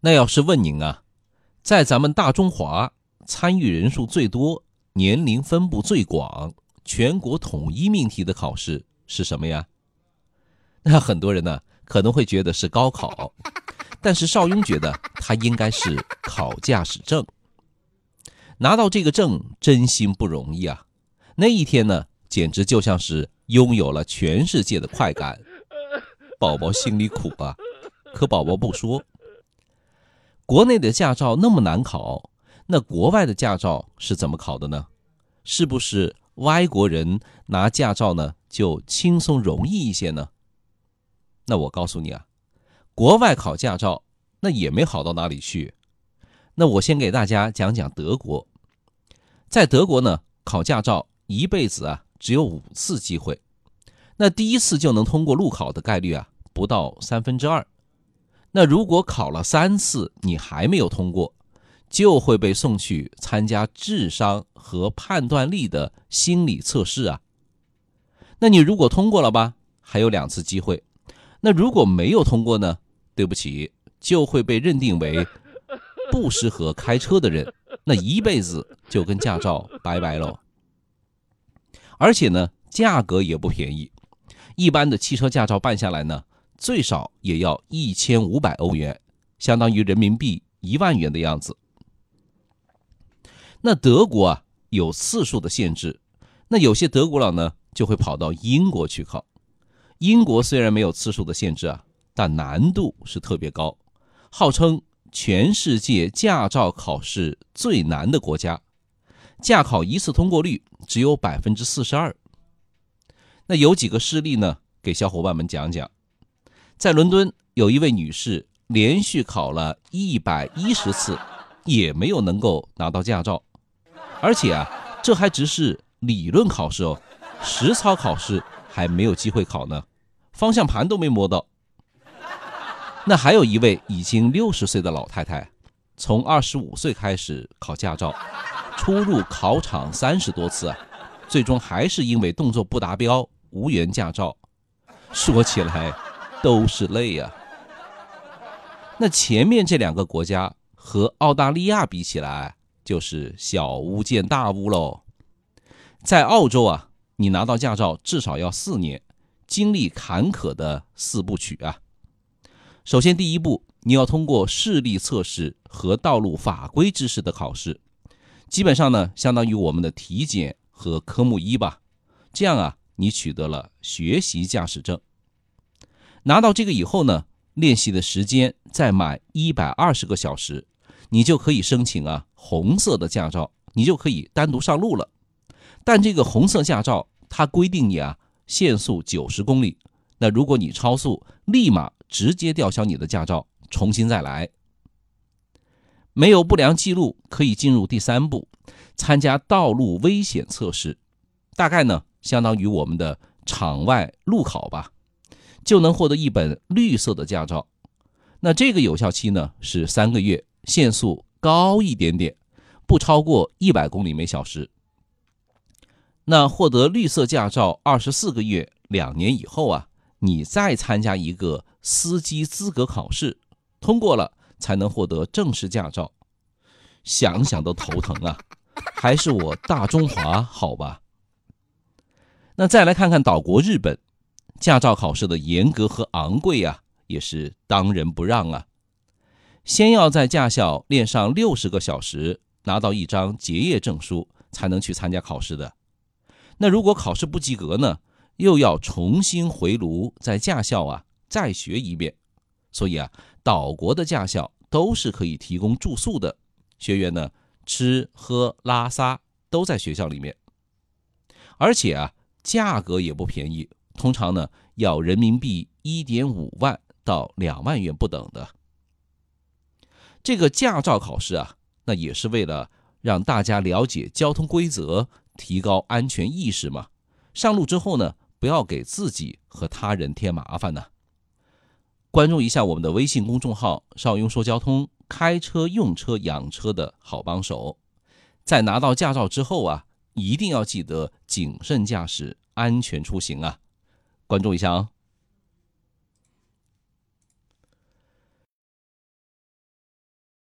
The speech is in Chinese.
那要是问您啊，在咱们大中华参与人数最多、年龄分布最广、全国统一命题的考试是什么呀？那很多人呢可能会觉得是高考，但是邵雍觉得他应该是考驾驶证。拿到这个证真心不容易啊！那一天呢，简直就像是拥有了全世界的快感。宝宝心里苦啊，可宝宝不说。国内的驾照那么难考，那国外的驾照是怎么考的呢？是不是外国人拿驾照呢就轻松容易一些呢？那我告诉你啊，国外考驾照那也没好到哪里去。那我先给大家讲讲德国。在德国呢，考驾照一辈子啊只有五次机会，那第一次就能通过路考的概率啊不到三分之二。那如果考了三次你还没有通过，就会被送去参加智商和判断力的心理测试啊。那你如果通过了吧，还有两次机会；那如果没有通过呢？对不起，就会被认定为不适合开车的人。那一辈子就跟驾照拜拜喽，而且呢，价格也不便宜，一般的汽车驾照办下来呢，最少也要一千五百欧元，相当于人民币一万元的样子。那德国啊有次数的限制，那有些德国佬呢就会跑到英国去考。英国虽然没有次数的限制啊，但难度是特别高，号称。全世界驾照考试最难的国家，驾考一次通过率只有百分之四十二。那有几个事例呢？给小伙伴们讲讲。在伦敦，有一位女士连续考了一百一十次，也没有能够拿到驾照，而且啊，这还只是理论考试哦，实操考试还没有机会考呢，方向盘都没摸到。那还有一位已经六十岁的老太太，从二十五岁开始考驾照，出入考场三十多次啊，最终还是因为动作不达标无缘驾照。说起来都是泪呀。那前面这两个国家和澳大利亚比起来，就是小巫见大巫喽。在澳洲啊，你拿到驾照至少要四年，经历坎坷的四部曲啊。首先，第一步，你要通过视力测试和道路法规知识的考试，基本上呢，相当于我们的体检和科目一吧。这样啊，你取得了学习驾驶证。拿到这个以后呢，练习的时间再满一百二十个小时，你就可以申请啊红色的驾照，你就可以单独上路了。但这个红色驾照它规定你啊限速九十公里，那如果你超速，立马。直接吊销你的驾照，重新再来。没有不良记录可以进入第三步，参加道路危险测试，大概呢相当于我们的场外路考吧，就能获得一本绿色的驾照。那这个有效期呢是三个月，限速高一点点，不超过一百公里每小时。那获得绿色驾照二十四个月，两年以后啊，你再参加一个。司机资格考试通过了，才能获得正式驾照。想想都头疼啊！还是我大中华好吧？那再来看看岛国日本，驾照考试的严格和昂贵啊，也是当仁不让啊。先要在驾校练上六十个小时，拿到一张结业证书，才能去参加考试的。那如果考试不及格呢，又要重新回炉，在驾校啊。再学一遍，所以啊，岛国的驾校都是可以提供住宿的，学员呢吃喝拉撒都在学校里面，而且啊，价格也不便宜，通常呢要人民币一点五万到两万元不等的。这个驾照考试啊，那也是为了让大家了解交通规则，提高安全意识嘛。上路之后呢，不要给自己和他人添麻烦呢。关注一下我们的微信公众号“邵雍说交通”，开车、用车、养车的好帮手。在拿到驾照之后啊，一定要记得谨慎驾驶，安全出行啊！关注一下哦。